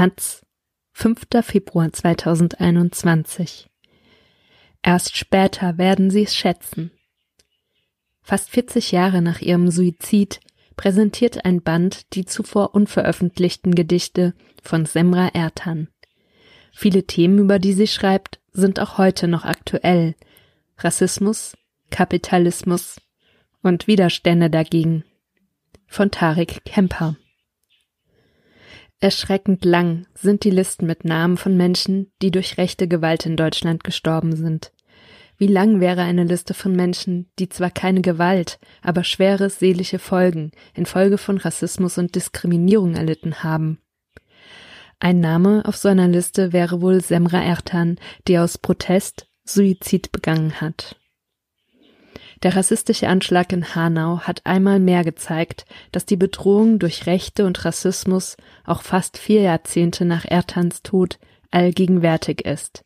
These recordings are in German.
Taz, 5. Februar 2021. Erst später werden Sie es schätzen. Fast 40 Jahre nach ihrem Suizid präsentiert ein Band die zuvor unveröffentlichten Gedichte von Semra Ertan. Viele Themen, über die sie schreibt, sind auch heute noch aktuell. Rassismus, Kapitalismus und Widerstände dagegen. Von Tarek Kemper. Erschreckend lang sind die Listen mit Namen von Menschen, die durch rechte Gewalt in Deutschland gestorben sind. Wie lang wäre eine Liste von Menschen, die zwar keine Gewalt, aber schwere seelische Folgen infolge von Rassismus und Diskriminierung erlitten haben? Ein Name auf so einer Liste wäre wohl Semra Ertan, die aus Protest Suizid begangen hat. Der rassistische Anschlag in Hanau hat einmal mehr gezeigt, dass die Bedrohung durch Rechte und Rassismus auch fast vier Jahrzehnte nach Ertans Tod allgegenwärtig ist.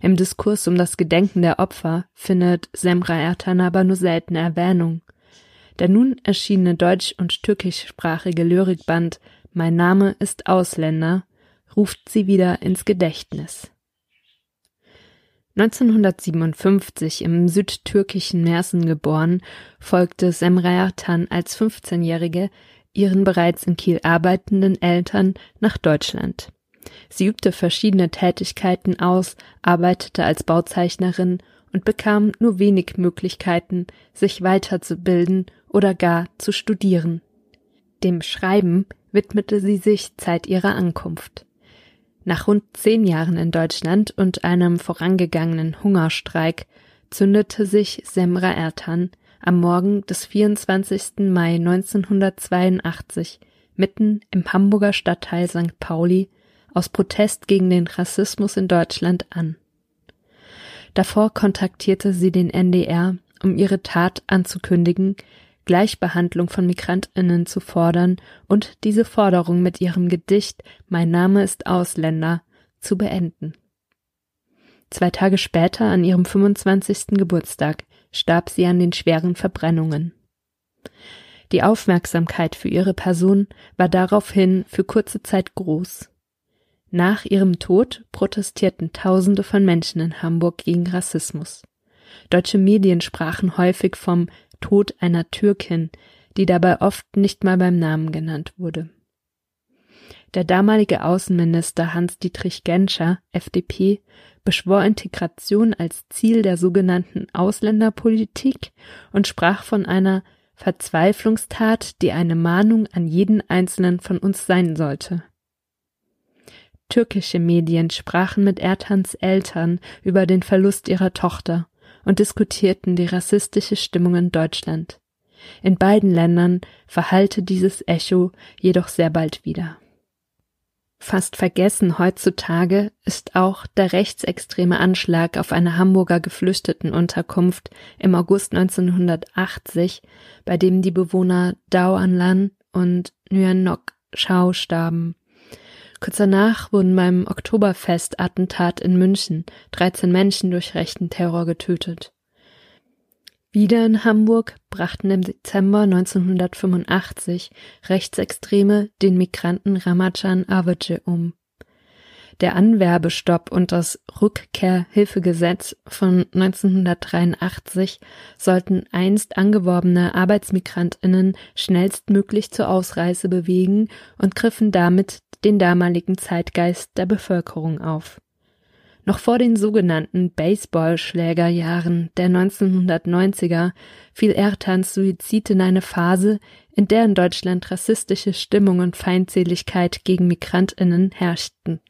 Im Diskurs um das Gedenken der Opfer findet Semra Ertan aber nur selten Erwähnung. Der nun erschienene deutsch- und türkischsprachige Lyrikband Mein Name ist Ausländer ruft sie wieder ins Gedächtnis. 1957 im südtürkischen Mersen geboren, folgte Semra Ertan als 15-Jährige ihren bereits in Kiel arbeitenden Eltern nach Deutschland. Sie übte verschiedene Tätigkeiten aus, arbeitete als Bauzeichnerin und bekam nur wenig Möglichkeiten, sich weiterzubilden oder gar zu studieren. Dem Schreiben widmete sie sich Zeit ihrer Ankunft. Nach rund zehn Jahren in Deutschland und einem vorangegangenen Hungerstreik zündete sich Semra Ertan am Morgen des 24. Mai 1982 mitten im Hamburger Stadtteil St. Pauli aus Protest gegen den Rassismus in Deutschland an. Davor kontaktierte sie den NDR, um ihre Tat anzukündigen, Gleichbehandlung von Migrantinnen zu fordern und diese Forderung mit ihrem Gedicht Mein Name ist Ausländer zu beenden. Zwei Tage später, an ihrem 25. Geburtstag, starb sie an den schweren Verbrennungen. Die Aufmerksamkeit für ihre Person war daraufhin für kurze Zeit groß. Nach ihrem Tod protestierten Tausende von Menschen in Hamburg gegen Rassismus. Deutsche Medien sprachen häufig vom Tod einer Türkin, die dabei oft nicht mal beim Namen genannt wurde. Der damalige Außenminister Hans-Dietrich Genscher, FDP, beschwor Integration als Ziel der sogenannten Ausländerpolitik und sprach von einer Verzweiflungstat, die eine Mahnung an jeden einzelnen von uns sein sollte. Türkische Medien sprachen mit Ertans Eltern über den Verlust ihrer Tochter und diskutierten die rassistische Stimmung in Deutschland. In beiden Ländern verhallte dieses Echo jedoch sehr bald wieder. Fast vergessen heutzutage ist auch der rechtsextreme Anschlag auf eine Hamburger Geflüchtetenunterkunft im August 1980, bei dem die Bewohner Dau An Lan und Nguyen Ngoc Chau starben. Kurz danach wurden beim Oktoberfest-Attentat in München 13 Menschen durch rechten Terror getötet. Wieder in Hamburg brachten im Dezember 1985 Rechtsextreme den Migranten Ramajan Avece um. Der Anwerbestopp und das Rückkehrhilfegesetz von 1983 sollten einst angeworbene Arbeitsmigrantinnen schnellstmöglich zur Ausreise bewegen und griffen damit den damaligen Zeitgeist der Bevölkerung auf. Noch vor den sogenannten Baseballschlägerjahren der 1990er fiel Ertans Suizid in eine Phase, in der in Deutschland rassistische Stimmung und Feindseligkeit gegen Migrantinnen herrschten.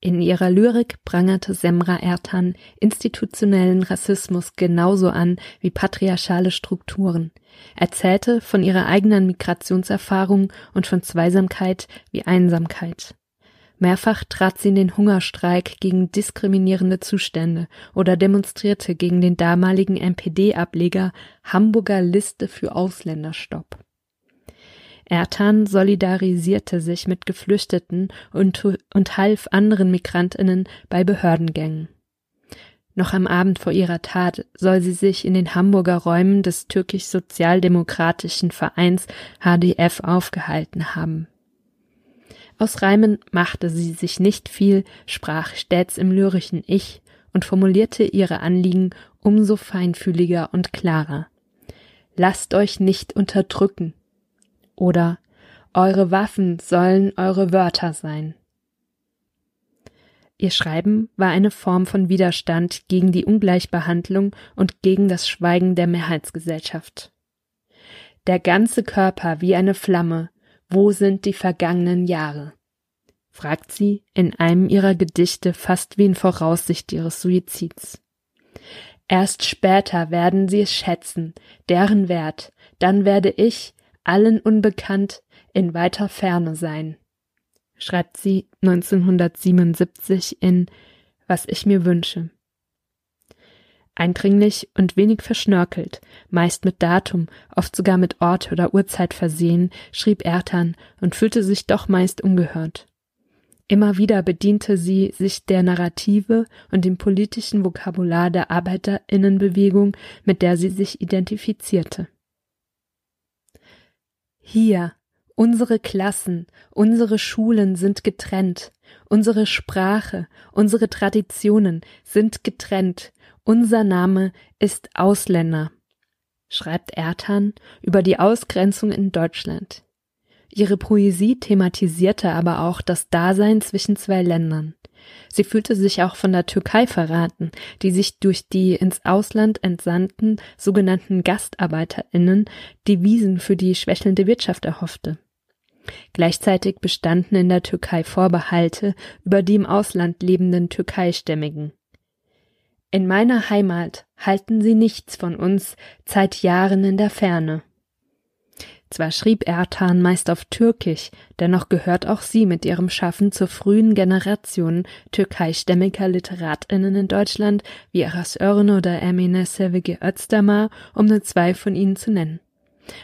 In ihrer Lyrik prangerte Semra Ertan institutionellen Rassismus genauso an wie patriarchale Strukturen, erzählte von ihrer eigenen Migrationserfahrung und von Zweisamkeit wie Einsamkeit. Mehrfach trat sie in den Hungerstreik gegen diskriminierende Zustände oder demonstrierte gegen den damaligen NPD-Ableger Hamburger Liste für Ausländerstopp. Ertan solidarisierte sich mit Geflüchteten und, und half anderen Migrantinnen bei Behördengängen. Noch am Abend vor ihrer Tat soll sie sich in den Hamburger Räumen des türkisch-sozialdemokratischen Vereins HDF aufgehalten haben. Aus Reimen machte sie sich nicht viel, sprach stets im lyrischen Ich und formulierte ihre Anliegen umso feinfühliger und klarer. Lasst euch nicht unterdrücken. Oder eure Waffen sollen eure Wörter sein. Ihr Schreiben war eine Form von Widerstand gegen die Ungleichbehandlung und gegen das Schweigen der Mehrheitsgesellschaft. Der ganze Körper wie eine Flamme, wo sind die vergangenen Jahre? fragt sie in einem ihrer Gedichte fast wie in Voraussicht ihres Suizids. Erst später werden sie es schätzen, deren Wert, dann werde ich, allen unbekannt, in weiter Ferne sein, schreibt sie 1977 in Was ich mir wünsche. Eindringlich und wenig verschnörkelt, meist mit Datum, oft sogar mit Ort oder Uhrzeit versehen, schrieb Ertan und fühlte sich doch meist ungehört. Immer wieder bediente sie sich der Narrative und dem politischen Vokabular der Arbeiterinnenbewegung, mit der sie sich identifizierte. Hier, unsere Klassen, unsere Schulen sind getrennt, unsere Sprache, unsere Traditionen sind getrennt, unser Name ist Ausländer, schreibt Ertan über die Ausgrenzung in Deutschland. Ihre Poesie thematisierte aber auch das Dasein zwischen zwei Ländern. Sie fühlte sich auch von der Türkei verraten, die sich durch die ins Ausland entsandten sogenannten Gastarbeiterinnen Devisen für die schwächelnde Wirtschaft erhoffte. Gleichzeitig bestanden in der Türkei Vorbehalte über die im Ausland lebenden Türkeistämmigen. In meiner Heimat halten sie nichts von uns, seit Jahren in der Ferne. Zwar schrieb Ertan meist auf Türkisch, dennoch gehört auch sie mit ihrem Schaffen zur frühen Generation türkeistämmiger Literatinnen in Deutschland wie Aras Örn oder Emine Sevgi Özdemir, um nur zwei von ihnen zu nennen.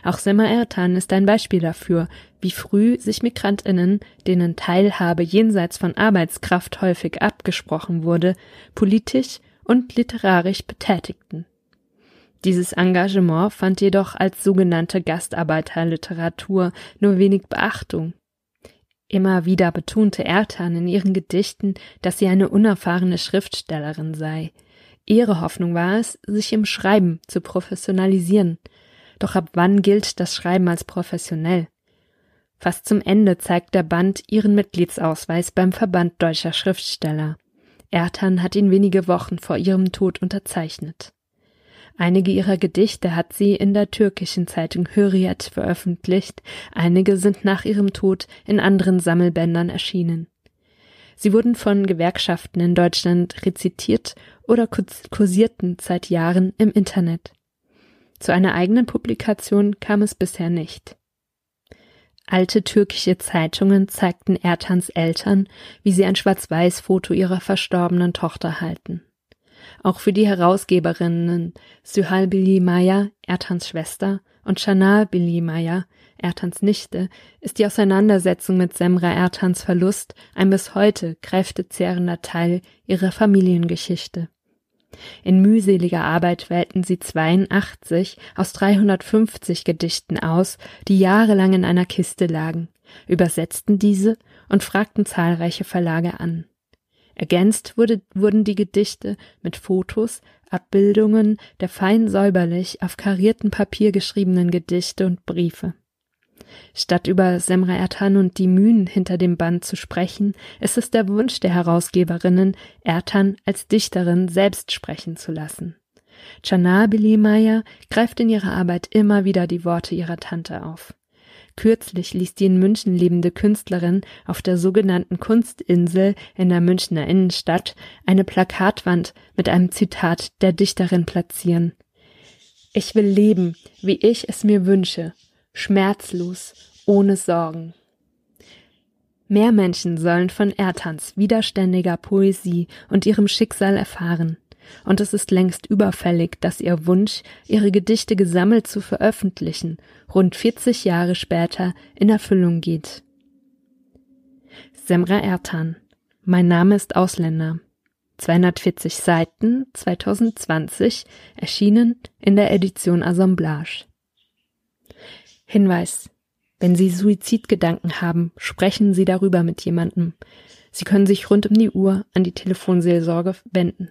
Auch Sema Ertan ist ein Beispiel dafür, wie früh sich Migrantinnen, denen Teilhabe jenseits von Arbeitskraft häufig abgesprochen wurde, politisch und literarisch betätigten. Dieses Engagement fand jedoch als sogenannte Gastarbeiterliteratur nur wenig Beachtung. Immer wieder betonte Ertan in ihren Gedichten, dass sie eine unerfahrene Schriftstellerin sei. Ihre Hoffnung war es, sich im Schreiben zu professionalisieren. Doch ab wann gilt das Schreiben als professionell? Fast zum Ende zeigt der Band ihren Mitgliedsausweis beim Verband deutscher Schriftsteller. Ertan hat ihn wenige Wochen vor ihrem Tod unterzeichnet. Einige ihrer Gedichte hat sie in der türkischen Zeitung Hürriyet veröffentlicht, einige sind nach ihrem Tod in anderen Sammelbändern erschienen. Sie wurden von Gewerkschaften in Deutschland rezitiert oder kursierten seit Jahren im Internet. Zu einer eigenen Publikation kam es bisher nicht. Alte türkische Zeitungen zeigten Ertans Eltern, wie sie ein Schwarz-Weiß-Foto ihrer verstorbenen Tochter halten. Auch für die Herausgeberinnen Sühal Bilimaya, Ertans Schwester, und Shana Bilimaya, Ertans Nichte, ist die Auseinandersetzung mit Semra Ertans Verlust ein bis heute kräftezehrender Teil ihrer Familiengeschichte. In mühseliger Arbeit wählten sie 82 aus 350 Gedichten aus, die jahrelang in einer Kiste lagen, übersetzten diese und fragten zahlreiche Verlage an. Ergänzt wurde, wurden die Gedichte mit Fotos, Abbildungen der fein säuberlich auf kariertem Papier geschriebenen Gedichte und Briefe. Statt über Semra Ertan und die Mühen hinter dem Band zu sprechen, ist es der Wunsch der Herausgeberinnen, Ertan als Dichterin selbst sprechen zu lassen. Chana Bilimaya greift in ihrer Arbeit immer wieder die Worte ihrer Tante auf. Kürzlich ließ die in München lebende Künstlerin auf der sogenannten Kunstinsel in der Münchner Innenstadt eine Plakatwand mit einem Zitat der Dichterin platzieren. Ich will leben, wie ich es mir wünsche, schmerzlos, ohne Sorgen. Mehr Menschen sollen von Ertans widerständiger Poesie und ihrem Schicksal erfahren und es ist längst überfällig, dass ihr Wunsch, ihre Gedichte gesammelt zu veröffentlichen, rund 40 Jahre später in Erfüllung geht. Semra Ertan. Mein Name ist Ausländer. 240 Seiten, 2020, erschienen in der Edition Assemblage. Hinweis. Wenn Sie Suizidgedanken haben, sprechen Sie darüber mit jemandem. Sie können sich rund um die Uhr an die Telefonseelsorge wenden.